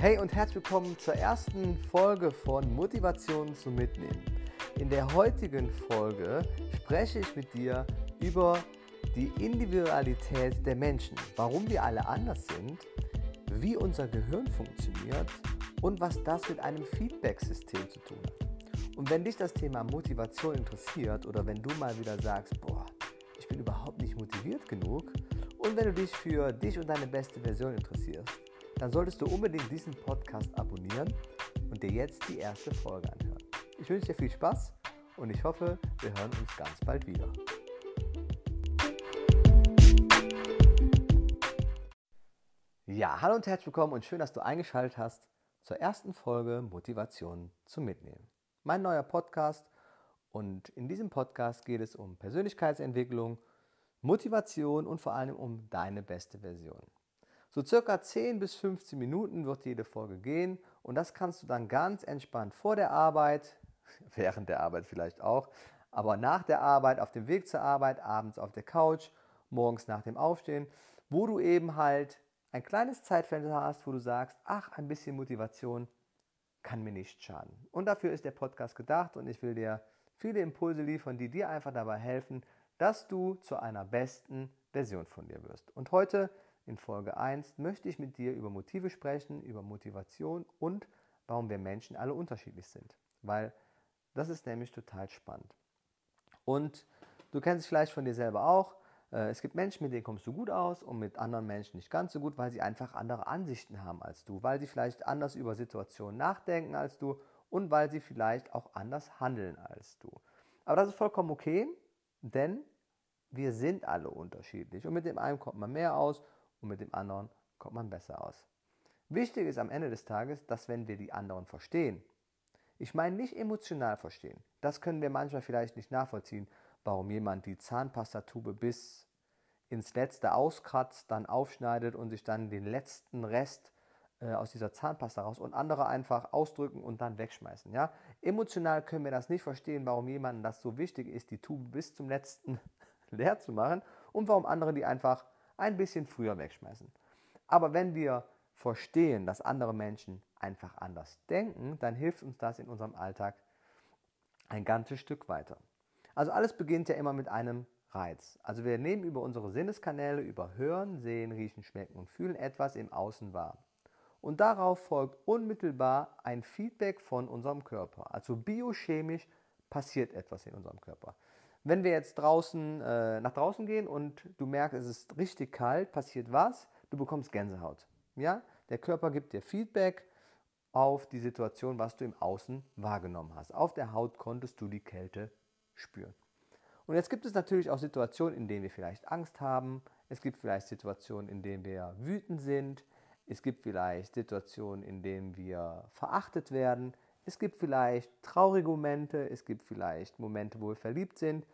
Hey und herzlich willkommen zur ersten Folge von Motivation zum Mitnehmen. In der heutigen Folge spreche ich mit dir über die Individualität der Menschen, warum wir alle anders sind, wie unser Gehirn funktioniert und was das mit einem Feedback-System zu tun hat. Und wenn dich das Thema Motivation interessiert oder wenn du mal wieder sagst, boah, ich bin überhaupt nicht motiviert genug und wenn du dich für dich und deine beste Version interessierst, dann solltest du unbedingt diesen Podcast abonnieren und dir jetzt die erste Folge anhören. Ich wünsche dir viel Spaß und ich hoffe, wir hören uns ganz bald wieder. Ja, hallo und herzlich willkommen und schön, dass du eingeschaltet hast zur ersten Folge Motivation zum Mitnehmen. Mein neuer Podcast und in diesem Podcast geht es um Persönlichkeitsentwicklung, Motivation und vor allem um deine beste Version. So circa 10 bis 15 Minuten wird jede Folge gehen und das kannst du dann ganz entspannt vor der Arbeit, während der Arbeit vielleicht auch, aber nach der Arbeit, auf dem Weg zur Arbeit, abends auf der Couch, morgens nach dem Aufstehen, wo du eben halt ein kleines Zeitfenster hast, wo du sagst, ach, ein bisschen Motivation kann mir nicht schaden. Und dafür ist der Podcast gedacht und ich will dir viele Impulse liefern, die dir einfach dabei helfen, dass du zu einer besten Version von dir wirst. Und heute in Folge 1 möchte ich mit dir über Motive sprechen, über Motivation und warum wir Menschen alle unterschiedlich sind. Weil das ist nämlich total spannend. Und du kennst es vielleicht von dir selber auch. Äh, es gibt Menschen, mit denen kommst du gut aus und mit anderen Menschen nicht ganz so gut, weil sie einfach andere Ansichten haben als du, weil sie vielleicht anders über Situationen nachdenken als du und weil sie vielleicht auch anders handeln als du. Aber das ist vollkommen okay, denn wir sind alle unterschiedlich und mit dem einen kommt man mehr aus und mit dem anderen kommt man besser aus. Wichtig ist am Ende des Tages, dass wenn wir die anderen verstehen, ich meine nicht emotional verstehen, das können wir manchmal vielleicht nicht nachvollziehen, warum jemand die Zahnpastatube bis ins letzte auskratzt, dann aufschneidet und sich dann den letzten Rest äh, aus dieser Zahnpasta raus und andere einfach ausdrücken und dann wegschmeißen. Ja? Emotional können wir das nicht verstehen, warum jemandem das so wichtig ist, die Tube bis zum letzten leer zu machen und warum andere die einfach ein bisschen früher wegschmeißen. Aber wenn wir verstehen, dass andere Menschen einfach anders denken, dann hilft uns das in unserem Alltag ein ganzes Stück weiter. Also alles beginnt ja immer mit einem Reiz. Also wir nehmen über unsere Sinneskanäle, über Hören, Sehen, Riechen, Schmecken und Fühlen etwas im Außen wahr. Und darauf folgt unmittelbar ein Feedback von unserem Körper. Also biochemisch passiert etwas in unserem Körper. Wenn wir jetzt draußen äh, nach draußen gehen und du merkst, es ist richtig kalt, passiert was? Du bekommst Gänsehaut. Ja? Der Körper gibt dir Feedback auf die Situation, was du im Außen wahrgenommen hast. Auf der Haut konntest du die Kälte spüren. Und jetzt gibt es natürlich auch Situationen, in denen wir vielleicht Angst haben. Es gibt vielleicht Situationen, in denen wir wütend sind. Es gibt vielleicht Situationen, in denen wir verachtet werden. Es gibt vielleicht traurige Momente. Es gibt vielleicht Momente, wo wir verliebt sind.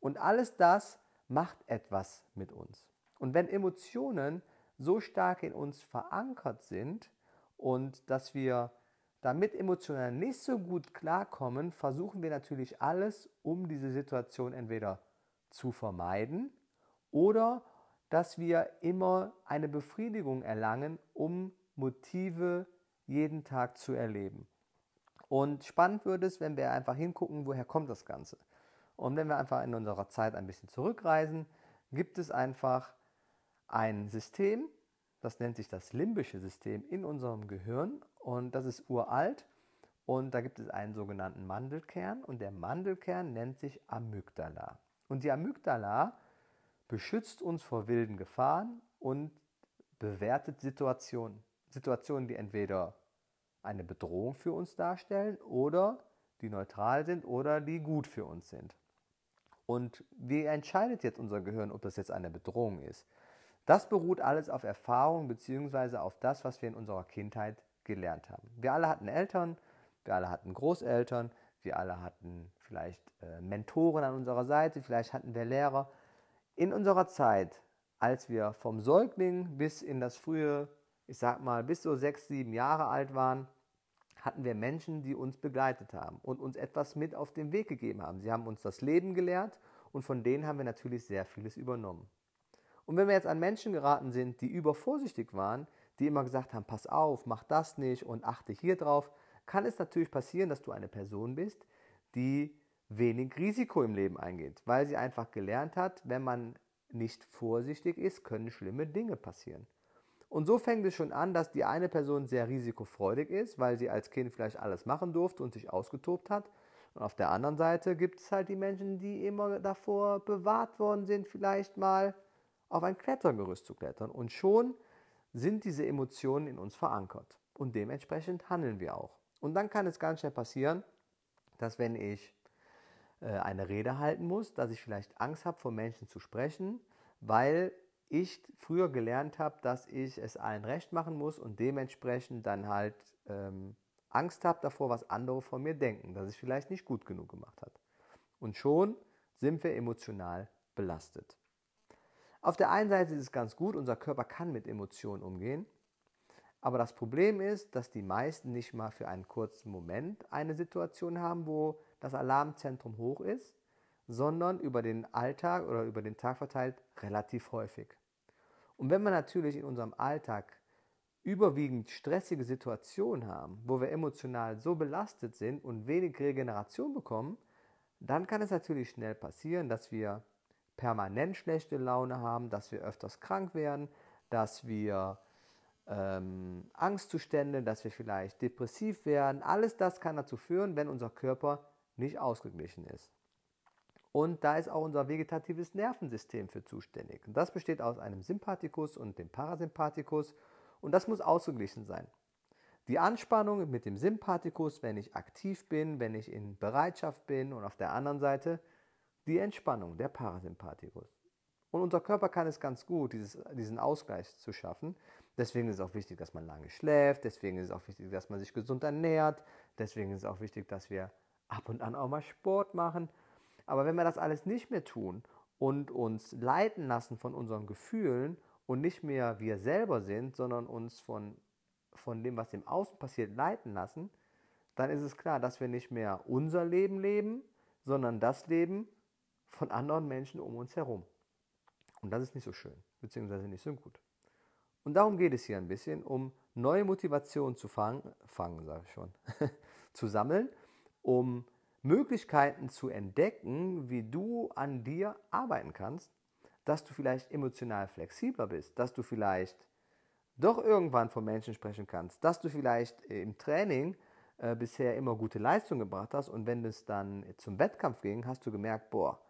Und alles das macht etwas mit uns. Und wenn Emotionen so stark in uns verankert sind und dass wir damit emotional nicht so gut klarkommen, versuchen wir natürlich alles, um diese Situation entweder zu vermeiden oder dass wir immer eine Befriedigung erlangen, um Motive jeden Tag zu erleben. Und spannend wird es, wenn wir einfach hingucken, woher kommt das Ganze. Und wenn wir einfach in unserer Zeit ein bisschen zurückreisen, gibt es einfach ein System, das nennt sich das limbische System in unserem Gehirn und das ist uralt und da gibt es einen sogenannten Mandelkern und der Mandelkern nennt sich Amygdala. Und die Amygdala beschützt uns vor wilden Gefahren und bewertet Situationen. Situationen, die entweder eine Bedrohung für uns darstellen oder die neutral sind oder die gut für uns sind. Und wie entscheidet jetzt unser Gehirn, ob das jetzt eine Bedrohung ist? Das beruht alles auf Erfahrung bzw. auf das, was wir in unserer Kindheit gelernt haben. Wir alle hatten Eltern, wir alle hatten Großeltern, wir alle hatten vielleicht äh, Mentoren an unserer Seite, vielleicht hatten wir Lehrer. In unserer Zeit, als wir vom Säugling bis in das frühe, ich sag mal, bis so sechs, sieben Jahre alt waren, hatten wir Menschen, die uns begleitet haben und uns etwas mit auf den Weg gegeben haben. Sie haben uns das Leben gelehrt und von denen haben wir natürlich sehr vieles übernommen. Und wenn wir jetzt an Menschen geraten sind, die übervorsichtig waren, die immer gesagt haben, pass auf, mach das nicht und achte hier drauf, kann es natürlich passieren, dass du eine Person bist, die wenig Risiko im Leben eingeht, weil sie einfach gelernt hat, wenn man nicht vorsichtig ist, können schlimme Dinge passieren. Und so fängt es schon an, dass die eine Person sehr risikofreudig ist, weil sie als Kind vielleicht alles machen durfte und sich ausgetobt hat. Und auf der anderen Seite gibt es halt die Menschen, die immer davor bewahrt worden sind, vielleicht mal auf ein Klettergerüst zu klettern. Und schon sind diese Emotionen in uns verankert. Und dementsprechend handeln wir auch. Und dann kann es ganz schnell passieren, dass wenn ich äh, eine Rede halten muss, dass ich vielleicht Angst habe, vor Menschen zu sprechen, weil ich früher gelernt habe, dass ich es allen recht machen muss und dementsprechend dann halt ähm, Angst habe davor, was andere von mir denken, dass ich vielleicht nicht gut genug gemacht habe. Und schon sind wir emotional belastet. Auf der einen Seite ist es ganz gut, unser Körper kann mit Emotionen umgehen, aber das Problem ist, dass die meisten nicht mal für einen kurzen Moment eine Situation haben, wo das Alarmzentrum hoch ist, sondern über den Alltag oder über den Tag verteilt relativ häufig. Und wenn wir natürlich in unserem Alltag überwiegend stressige Situationen haben, wo wir emotional so belastet sind und wenig Regeneration bekommen, dann kann es natürlich schnell passieren, dass wir permanent schlechte Laune haben, dass wir öfters krank werden, dass wir ähm, Angstzustände, dass wir vielleicht depressiv werden. Alles das kann dazu führen, wenn unser Körper nicht ausgeglichen ist. Und da ist auch unser vegetatives Nervensystem für zuständig. Und das besteht aus einem Sympathikus und dem Parasympathikus und das muss ausgeglichen sein. Die Anspannung mit dem Sympathikus, wenn ich aktiv bin, wenn ich in Bereitschaft bin und auf der anderen Seite die Entspannung, der Parasympathikus. Und unser Körper kann es ganz gut, dieses, diesen Ausgleich zu schaffen. Deswegen ist es auch wichtig, dass man lange schläft. Deswegen ist es auch wichtig, dass man sich gesund ernährt. Deswegen ist es auch wichtig, dass wir ab und an auch mal Sport machen. Aber wenn wir das alles nicht mehr tun und uns leiten lassen von unseren Gefühlen und nicht mehr wir selber sind, sondern uns von, von dem, was im Außen passiert, leiten lassen, dann ist es klar, dass wir nicht mehr unser Leben leben, sondern das Leben von anderen Menschen um uns herum. Und das ist nicht so schön, beziehungsweise nicht so gut. Und darum geht es hier ein bisschen, um neue Motivation zu fangen, fangen sage ich schon, zu sammeln, um Möglichkeiten zu entdecken, wie du an dir arbeiten kannst, dass du vielleicht emotional flexibler bist, dass du vielleicht doch irgendwann von Menschen sprechen kannst, dass du vielleicht im Training äh, bisher immer gute Leistung gebracht hast und wenn es dann zum Wettkampf ging, hast du gemerkt, boah,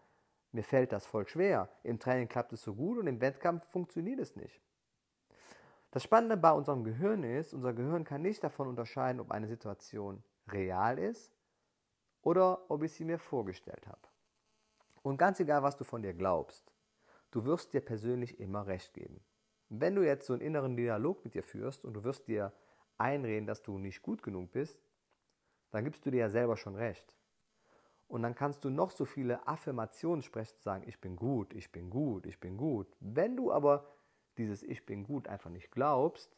mir fällt das voll schwer. Im Training klappt es so gut und im Wettkampf funktioniert es nicht. Das Spannende bei unserem Gehirn ist, unser Gehirn kann nicht davon unterscheiden, ob eine Situation real ist oder ob ich sie mir vorgestellt habe. Und ganz egal, was du von dir glaubst, du wirst dir persönlich immer recht geben. Wenn du jetzt so einen inneren Dialog mit dir führst und du wirst dir einreden, dass du nicht gut genug bist, dann gibst du dir ja selber schon recht. Und dann kannst du noch so viele Affirmationen sprechen, sagen, ich bin gut, ich bin gut, ich bin gut. Wenn du aber dieses Ich bin gut einfach nicht glaubst,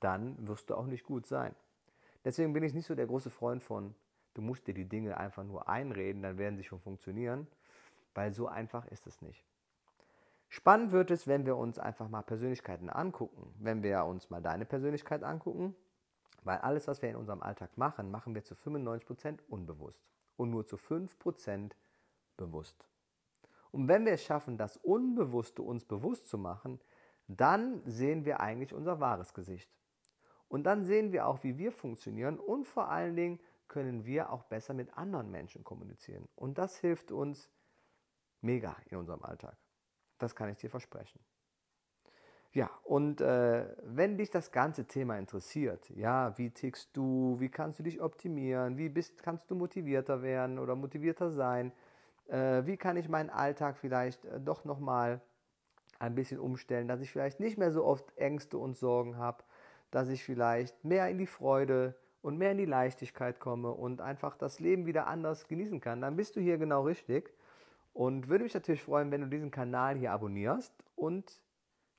dann wirst du auch nicht gut sein. Deswegen bin ich nicht so der große Freund von, du musst dir die Dinge einfach nur einreden, dann werden sie schon funktionieren, weil so einfach ist es nicht. Spannend wird es, wenn wir uns einfach mal Persönlichkeiten angucken. Wenn wir uns mal deine Persönlichkeit angucken, weil alles, was wir in unserem Alltag machen, machen wir zu 95% unbewusst und nur zu 5% bewusst. Und wenn wir es schaffen, das Unbewusste uns bewusst zu machen, dann sehen wir eigentlich unser wahres Gesicht. Und dann sehen wir auch, wie wir funktionieren und vor allen Dingen können wir auch besser mit anderen Menschen kommunizieren. Und das hilft uns mega in unserem Alltag. Das kann ich dir versprechen. Ja, und äh, wenn dich das ganze Thema interessiert, ja, wie tickst du, wie kannst du dich optimieren, wie bist, kannst du motivierter werden oder motivierter sein, äh, wie kann ich meinen Alltag vielleicht äh, doch nochmal ein bisschen umstellen, dass ich vielleicht nicht mehr so oft Ängste und Sorgen habe, dass ich vielleicht mehr in die Freude und mehr in die Leichtigkeit komme und einfach das Leben wieder anders genießen kann, dann bist du hier genau richtig. Und würde mich natürlich freuen, wenn du diesen Kanal hier abonnierst und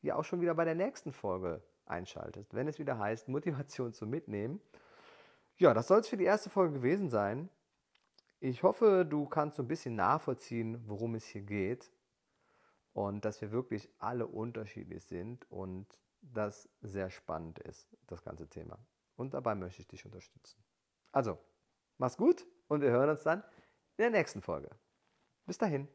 ja auch schon wieder bei der nächsten Folge einschaltest, wenn es wieder heißt Motivation zum Mitnehmen. Ja, das soll es für die erste Folge gewesen sein. Ich hoffe, du kannst so ein bisschen nachvollziehen, worum es hier geht und dass wir wirklich alle unterschiedlich sind und das sehr spannend ist, das ganze Thema. Und dabei möchte ich dich unterstützen. Also, mach's gut und wir hören uns dann in der nächsten Folge. Bis dahin.